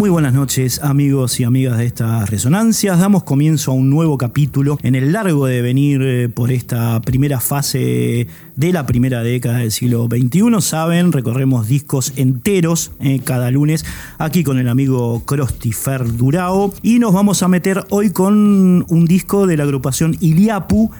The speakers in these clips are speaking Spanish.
Muy buenas noches amigos y amigas de estas resonancias. Damos comienzo a un nuevo capítulo en el largo de venir eh, por esta primera fase de la primera década del siglo XXI. Saben, recorremos discos enteros eh, cada lunes aquí con el amigo Crostifer Durao y nos vamos a meter hoy con un disco de la agrupación Iliapu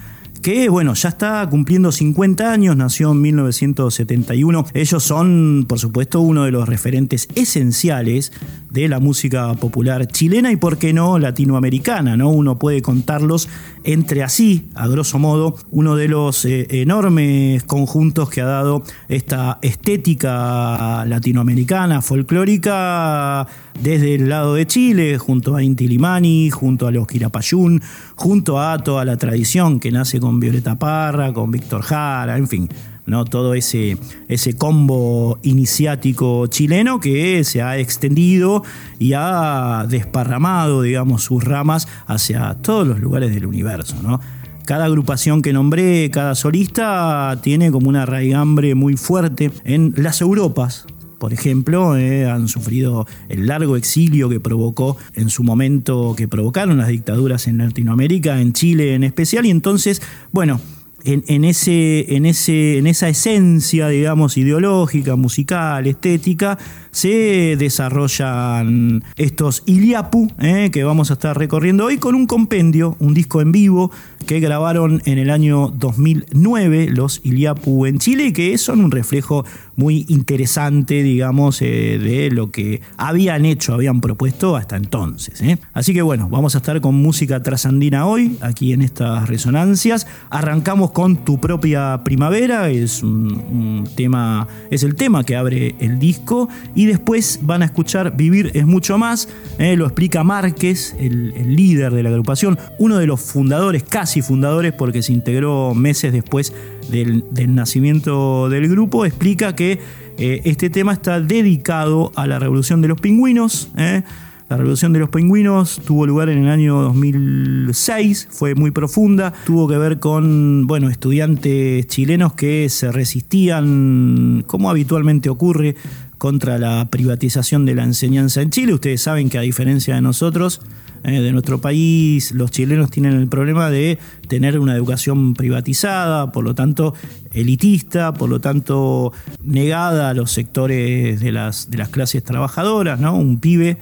que bueno, ya está cumpliendo 50 años, nació en 1971. Ellos son, por supuesto, uno de los referentes esenciales de la música popular chilena y, por qué no, latinoamericana, ¿no? Uno puede contarlos entre así, a grosso modo, uno de los eh, enormes conjuntos que ha dado esta estética latinoamericana, folclórica, desde el lado de Chile, junto a Inti Limani, junto a los Quirapayún, junto a toda la tradición que nace con Violeta Parra, con Víctor Jara, en fin, ¿no? todo ese, ese combo iniciático chileno que se ha extendido y ha desparramado, digamos, sus ramas hacia todos los lugares del universo. ¿no? Cada agrupación que nombré, cada solista, tiene como una raigambre muy fuerte en las Europas, por ejemplo, eh, han sufrido el largo exilio que provocó en su momento, que provocaron las dictaduras en Latinoamérica, en Chile en especial, y entonces, bueno, en, ese, en, ese, en esa esencia, digamos, ideológica, musical, estética, se desarrollan estos Iliapu, eh, que vamos a estar recorriendo hoy con un compendio, un disco en vivo que grabaron en el año 2009 los Iliapu en Chile y que son un reflejo muy interesante, digamos, eh, de lo que habían hecho, habían propuesto hasta entonces. Eh. Así que bueno, vamos a estar con música trasandina hoy, aquí en estas resonancias. Arrancamos con Tu propia primavera, es un, tema, es el tema que abre el disco y después van a escuchar Vivir es mucho más, eh, lo explica Márquez, el, líder de la agrupación, uno de los fundadores, casi fundadores, porque se integró meses después del, nacimiento del grupo, explica que eh, este tema está dedicado a la revolución de los pingüinos. Eh. La revolución de los pingüinos tuvo lugar en el año 2006, fue muy profunda, tuvo que ver con bueno, estudiantes chilenos que se resistían, como habitualmente ocurre, contra la privatización de la enseñanza en Chile. Ustedes saben que a diferencia de nosotros, eh, de nuestro país, los chilenos tienen el problema de tener una educación privatizada, por lo tanto elitista, por lo tanto negada a los sectores de las, de las clases trabajadoras, ¿no? Un pibe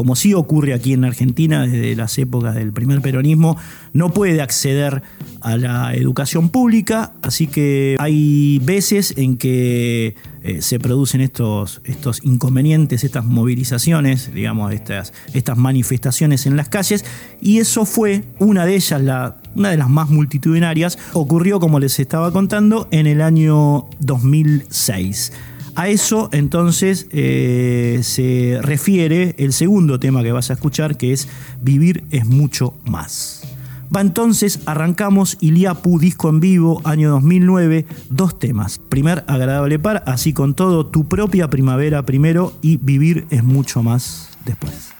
como sí ocurre aquí en Argentina desde las épocas del primer peronismo, no puede acceder a la educación pública, así que hay veces en que eh, se producen estos, estos inconvenientes, estas movilizaciones, digamos, estas, estas manifestaciones en las calles, y eso fue una de ellas, la, una de las más multitudinarias, ocurrió, como les estaba contando, en el año 2006. A eso entonces eh, se refiere el segundo tema que vas a escuchar, que es Vivir es mucho más. Va entonces, arrancamos Iliapu, disco en vivo, año 2009, dos temas. Primer, agradable par, así con todo, tu propia primavera primero y Vivir es mucho más después.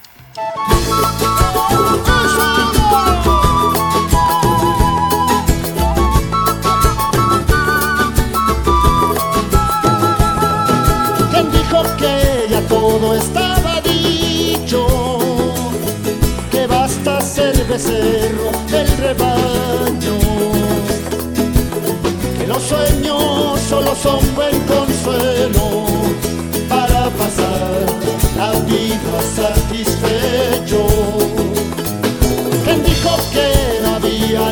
Becerro del rebaño, que los sueños solo son buen consuelo para pasar la vida satisfecho. ¿Quién dijo que no había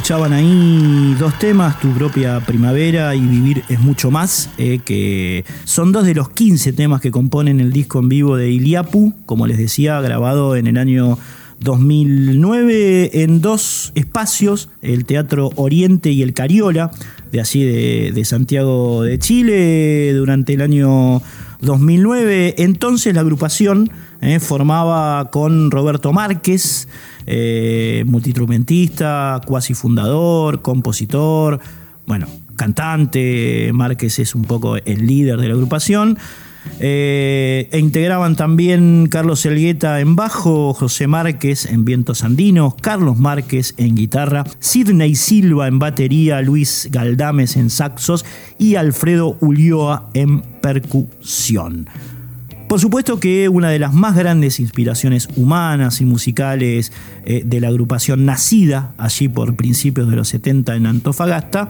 Escuchaban ahí dos temas, Tu propia primavera y Vivir es mucho más, eh, que son dos de los 15 temas que componen el disco en vivo de Iliapu, como les decía, grabado en el año 2009 en dos espacios, el Teatro Oriente y el Cariola, de así de, de Santiago de Chile, durante el año 2009. Entonces la agrupación eh, formaba con Roberto Márquez, eh, multiinstrumentista, cuasi fundador, compositor, bueno, cantante. Márquez es un poco el líder de la agrupación. Eh, e integraban también Carlos Elgueta en bajo, José Márquez en vientos andinos, Carlos Márquez en guitarra, Sidney Silva en batería, Luis Galdames en saxos y Alfredo Ulloa en percusión. Por supuesto que una de las más grandes inspiraciones humanas y musicales eh, de la agrupación nacida allí por principios de los 70 en Antofagasta,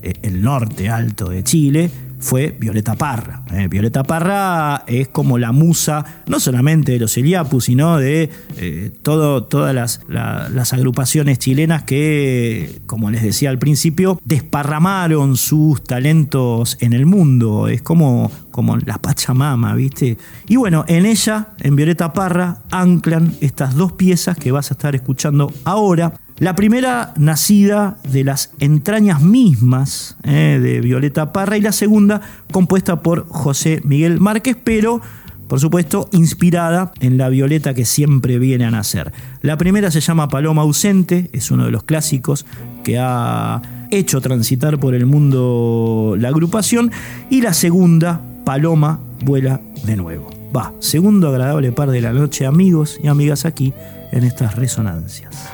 eh, el norte alto de Chile, fue Violeta Parra. Eh, Violeta Parra es como la musa, no solamente de los Eliapus, sino de eh, todo, todas las, las, agrupaciones chilenas que, como les decía al principio, desparramaron sus talentos en el mundo. Es como, como la Pachamama, ¿viste? Y bueno, en ella, en Violeta Parra, anclan estas dos piezas que vas a estar escuchando ahora. La primera nacida de las entrañas mismas eh, de Violeta Parra y la segunda compuesta por José Miguel Márquez, pero por supuesto inspirada en la Violeta que siempre viene a nacer. La primera se llama Paloma ausente, es uno de los clásicos que ha hecho transitar por el mundo la agrupación y la segunda, Paloma vuela de nuevo. Va, segundo agradable par de la noche amigos y amigas aquí en estas resonancias.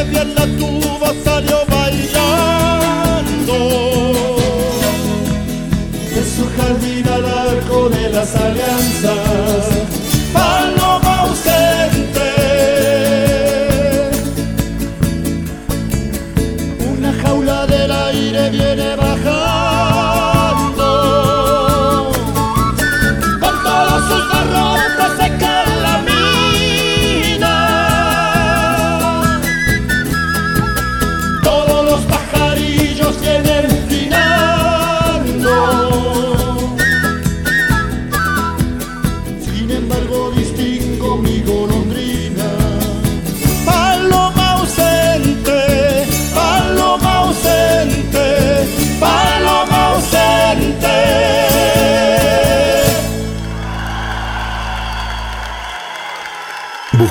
Embargo distingo mi golondrina. Paloma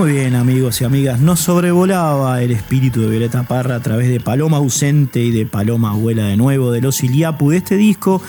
Muy bien, amigos y amigas, nos sobrevolaba el espíritu de Violeta Parra a través de Paloma ausente y de Paloma abuela de nuevo, de los Iliapu, de este disco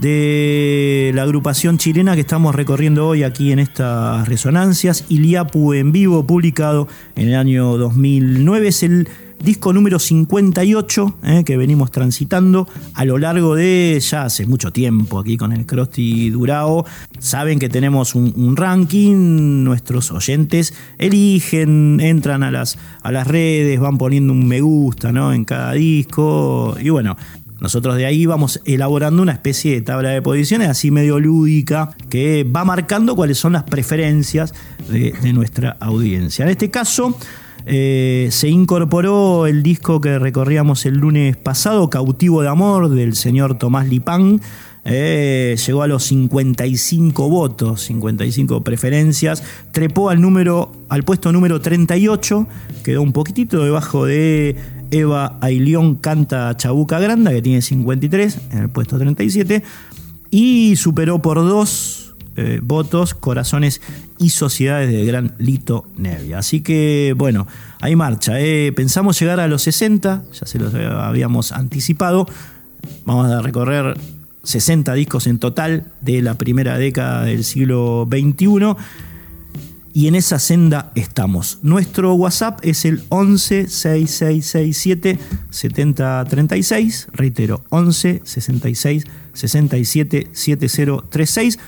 de la agrupación chilena que estamos recorriendo hoy aquí en estas resonancias, Iliapu en vivo, publicado en el año 2009. Es el disco número 58 eh, que venimos transitando a lo largo de ya hace mucho tiempo aquí con el Crosti Durao. Saben que tenemos un, ranking, nuestros oyentes eligen, entran a las, a las redes, van poniendo un me gusta ¿no? en cada disco y bueno. Nosotros de ahí vamos elaborando una especie de tabla de posiciones así medio lúdica que va marcando cuáles son las preferencias de, de nuestra audiencia. En este caso, Eh, se incorporó el disco que recorríamos el lunes pasado, Cautivo de Amor, del señor Tomás Lipán. Eh, llegó a los 55 votos, 55 preferencias, trepó al número, al puesto número 38, quedó un poquitito debajo de Eva Ailión Canta Chabuca Granda, que tiene 53, en el puesto 37, y superó por dos eh, votos Corazones y Sociedades de Gran Lito Nevia. Así que, bueno, hay marcha. Eh. Pensamos llegar a los 60, ya se los habíamos anticipado. Vamos a recorrer 60 discos en total de la primera década del siglo XXI. Y en esa senda estamos. Nuestro WhatsApp es el 11 6667 7036. Reitero, 11 66 67 7036.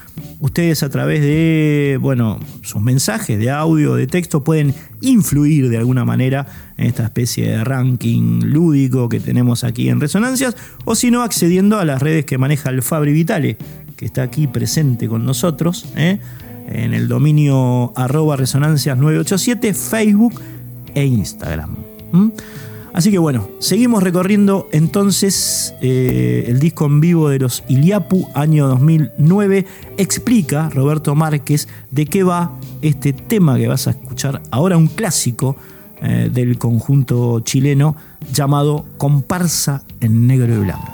Ustedes a través de bueno, sus mensajes de audio, de texto, pueden influir de alguna manera en esta especie de ranking lúdico que tenemos aquí en Resonancias, o si no, accediendo a las redes que maneja el Fabri Vitale, que está aquí presente con nosotros. ¿eh? En el dominio arroba resonancias 987, Facebook e Instagram. Así que bueno, seguimos recorriendo entonces eh, el disco en vivo de los Iliapu, año 2009. Explica Roberto Márquez de qué va este tema que vas a escuchar ahora, un clásico eh, del conjunto chileno llamado Comparsa en Negro y Blanco.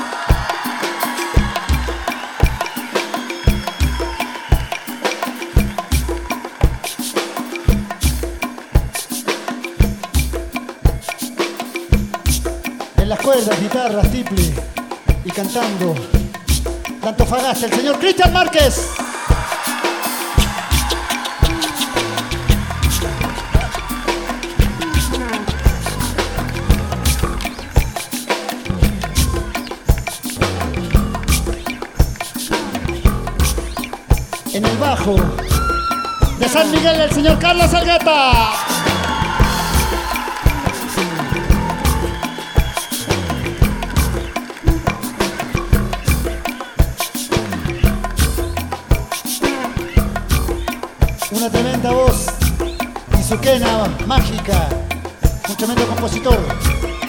cuerdas, guitarras, tiple y cantando de Antofagasta, el señor Cristian Márquez. En el bajo de San Miguel, el señor Carlos Algueta. Izuquena, mágica, un tremendo compositor.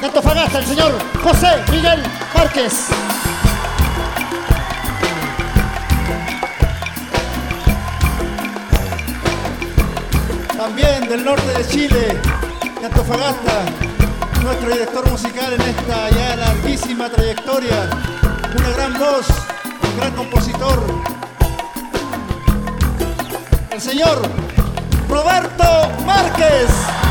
De Antofagasta, el señor José Miguel Márquez. También del norte de Chile, de Antofagasta, nuestro director musical en esta ya larguísima trayectoria. Una gran voz, un gran compositor, el señor Roberto Márquez.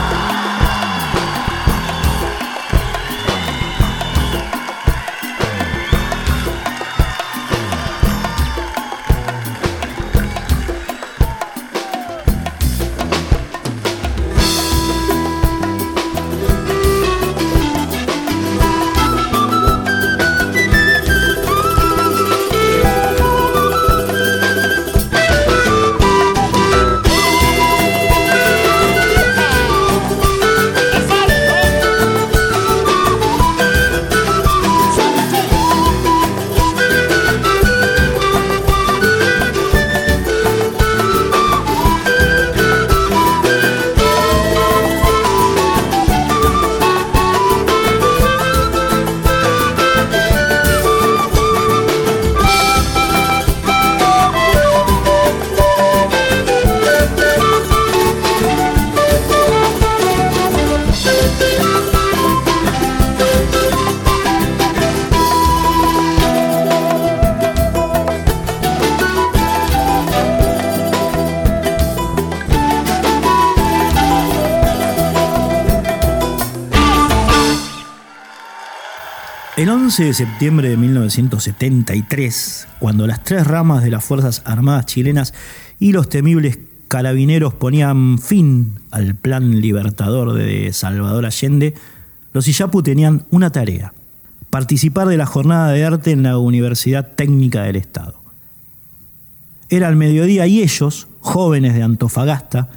11 de septiembre de 1973, cuando las tres ramas de las Fuerzas Armadas chilenas y los temibles carabineros ponían fin al plan libertador de Salvador Allende, los Iyapu tenían una tarea, participar de la jornada de arte en la Universidad Técnica del Estado. Era el mediodía y ellos, jóvenes de Antofagasta,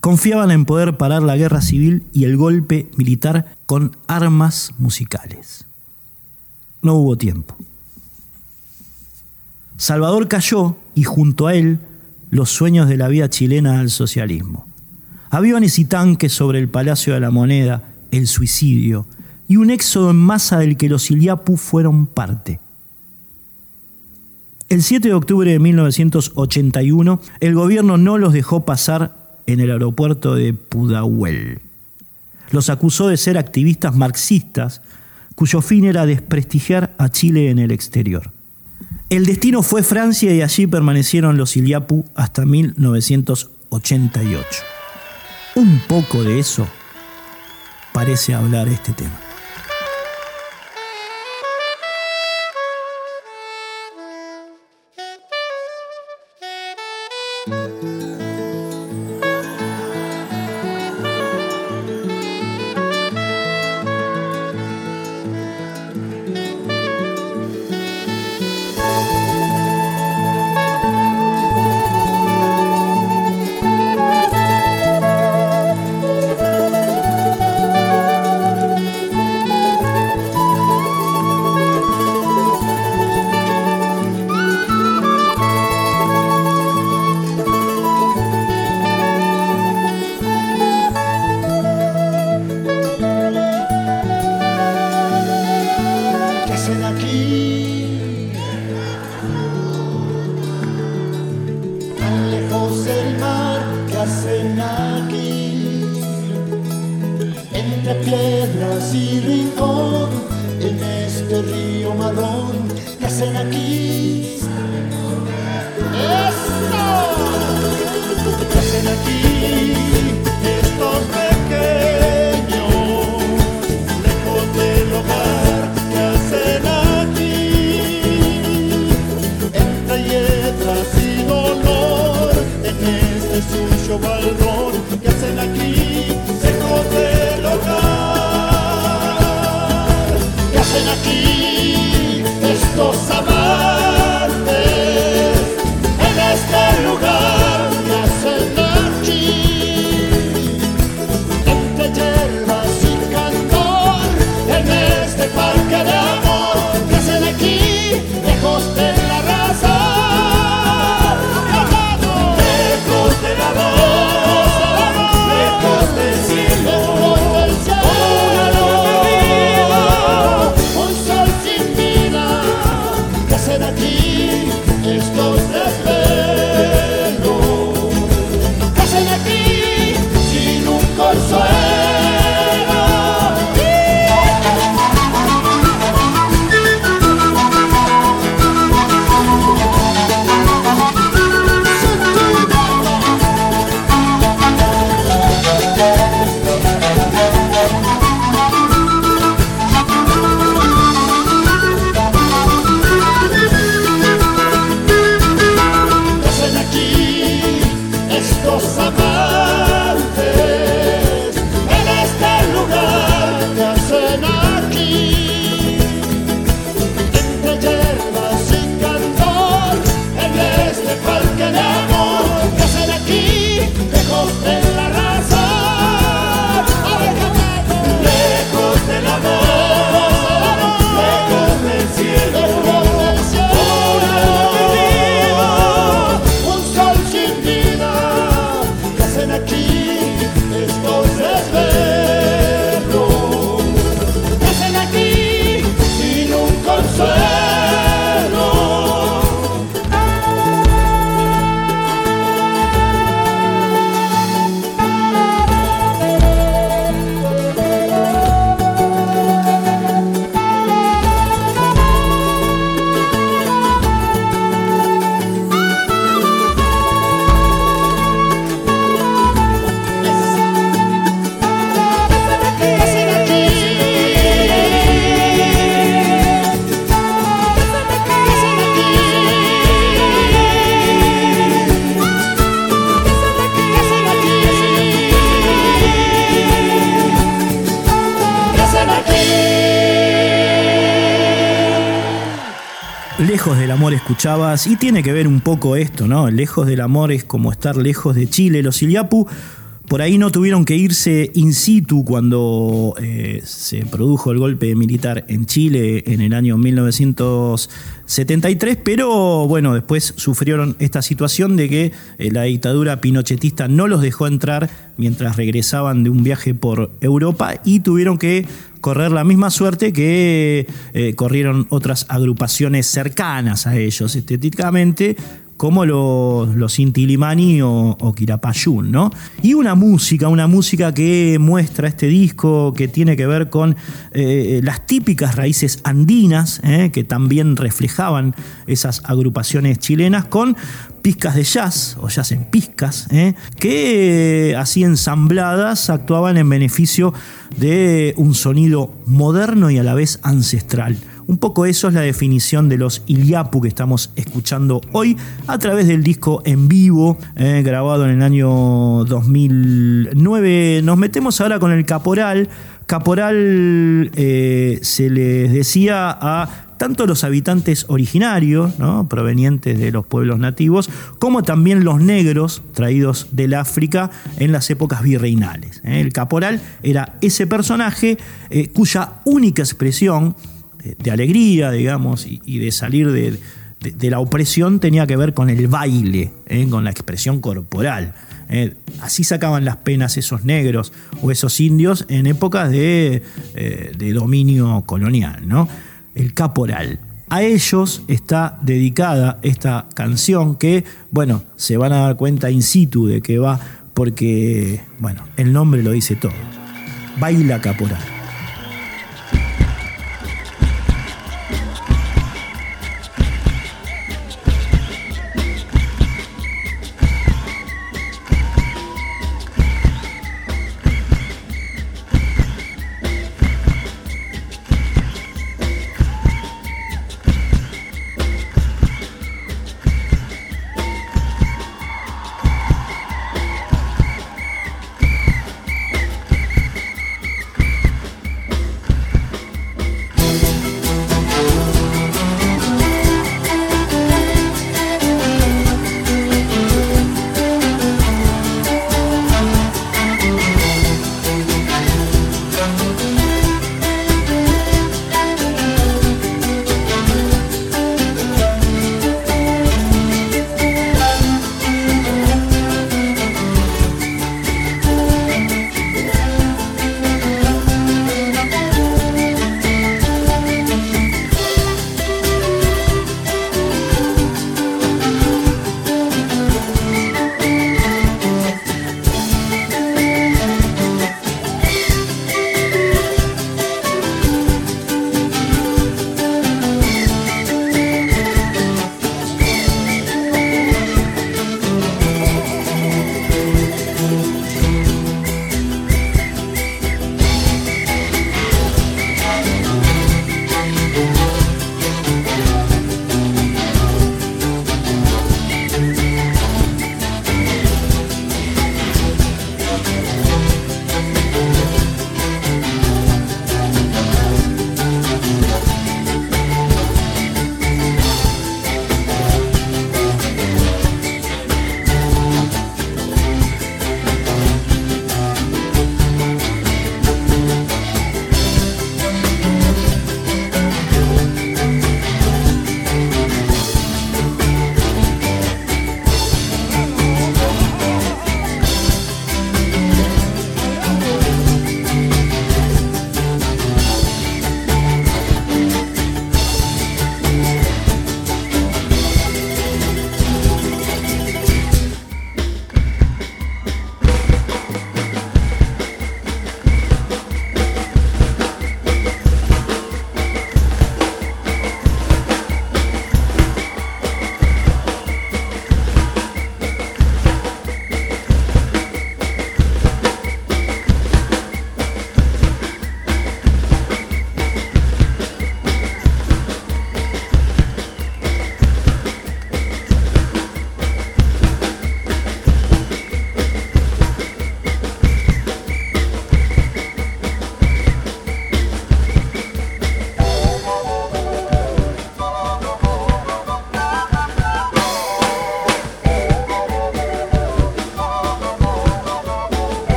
confiaban en poder parar la guerra civil y el golpe militar con armas musicales. No hubo tiempo. Salvador cayó y junto a él los sueños de la vida chilena al socialismo. Aviones y tanques sobre el Palacio de la Moneda, el suicidio y un éxodo en masa del que los Iliapu fueron parte. El 7 de octubre de 1981, el gobierno no los dejó pasar en el aeropuerto de Pudahuel. Los acusó de ser activistas marxistas cuyo fin era desprestigiar a Chile en el exterior. El destino fue Francia y allí permanecieron los Iliapu hasta 1988. Un poco de eso parece hablar este tema. Escuchabas, y tiene que ver un poco esto, ¿no? Lejos del amor es como estar lejos de Chile. Los Iliapu por ahí no tuvieron que irse in situ cuando eh, se produjo el golpe militar en Chile en el año 1973, pero bueno, después sufrieron esta situación de que eh, la dictadura pinochetista no los dejó entrar mientras regresaban de un viaje por Europa y tuvieron que correr la misma suerte que eh, corrieron otras agrupaciones cercanas a ellos estéticamente, como los, los Intilimani o, o ¿no? Y una música, una música que muestra este disco, que tiene que ver con eh, las típicas raíces andinas, eh, que también reflejaban esas agrupaciones chilenas, con pizcas de jazz, o jazz en pizcas, eh, que así ensambladas actuaban en beneficio de un sonido moderno y a la vez ancestral. Un poco eso es la definición de los Iliapu que estamos escuchando hoy a través del disco en vivo eh, grabado en el año 2009. Nos metemos ahora con el Caporal. Caporal eh, se les decía a tanto los habitantes originarios, provenientes de los pueblos nativos, como también los negros traídos del África en las épocas virreinales. ¿eh? El caporal era ese personaje cuya única expresión de alegría, digamos, y, de salir de, la opresión tenía que ver con el baile, ¿eh? con la expresión corporal. ¿eh? Así sacaban las penas esos negros o esos indios en épocas de, eh, dominio colonial, ¿no? El caporal. A ellos está dedicada esta canción que, bueno, se van a dar cuenta in situ de que va porque, bueno, el nombre lo dice todo. Baila caporal.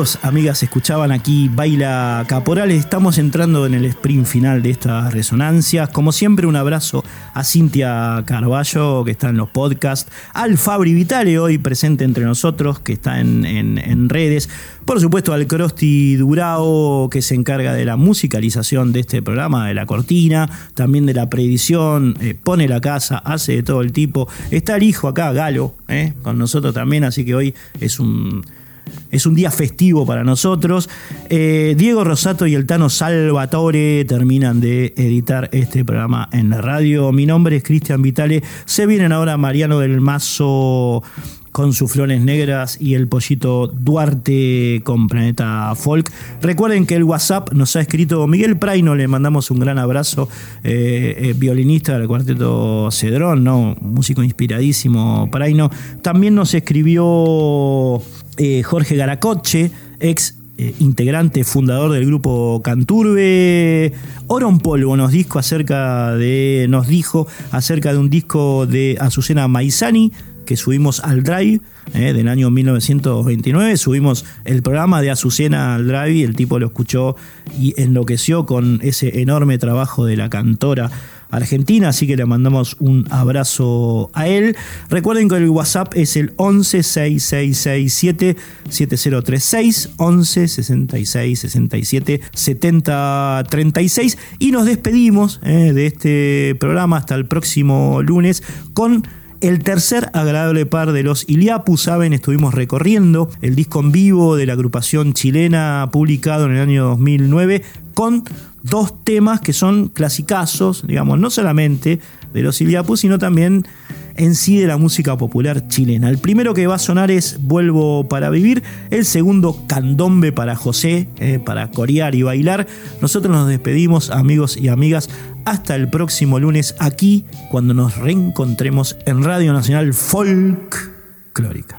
Amigos, amigas, escuchaban aquí Baila Caporal. Estamos entrando en el sprint final de estas resonancias. Como siempre, un abrazo a Cintia Carballo, que está en los podcasts, al Fabri Vitale, hoy presente entre nosotros, que está en, redes. Por supuesto, al Crosti Durao, que se encarga de la musicalización de este programa, de la cortina, también de la preedición, eh, pone la casa, hace de todo el tipo. Está el hijo acá, Galo, eh, con nosotros también, así que hoy es un es un día festivo para nosotros. Eh, Diego Rosato y el Tano Salvatore terminan de editar este programa en la radio. Mi nombre es Cristian Vitale. Se vienen ahora Mariano del Mazo con sus flores negras y el pollito Duarte con Planeta Folk. Recuerden que el WhatsApp nos ha escrito Miguel Praino, le mandamos un gran abrazo, eh, eh, violinista del cuarteto Cedrón, ¿no? músico inspiradísimo Praino. También nos escribió eh, Jorge Garacoche, ex eh, integrante, fundador del grupo Canturbe. Oron Polvo nos dijo acerca de. nos dijo acerca de un disco de Azucena Maizani que subimos al Drive eh, del año 1929. Subimos el programa de Azucena al Drive y el tipo lo escuchó y enloqueció con ese enorme trabajo de la cantora Argentina, así que le mandamos un abrazo a él. Recuerden que el WhatsApp es el 11 6667 7036 11 66 67 70 36 y nos despedimos eh, de este programa hasta el próximo lunes con el tercer agradable par de los Iliapu, saben, estuvimos recorriendo el disco en vivo de la agrupación chilena publicado en el año 2009 con dos temas que son clasicazos, digamos, no solamente de los Iliapu, sino también en sí de la música popular chilena. El primero que va a sonar es Vuelvo para vivir, el segundo Candombe para José, eh, para corear y bailar. Nosotros nos despedimos, amigos y amigas, hasta el próximo lunes aquí, cuando nos reencontremos en Radio Nacional Folk Clórica.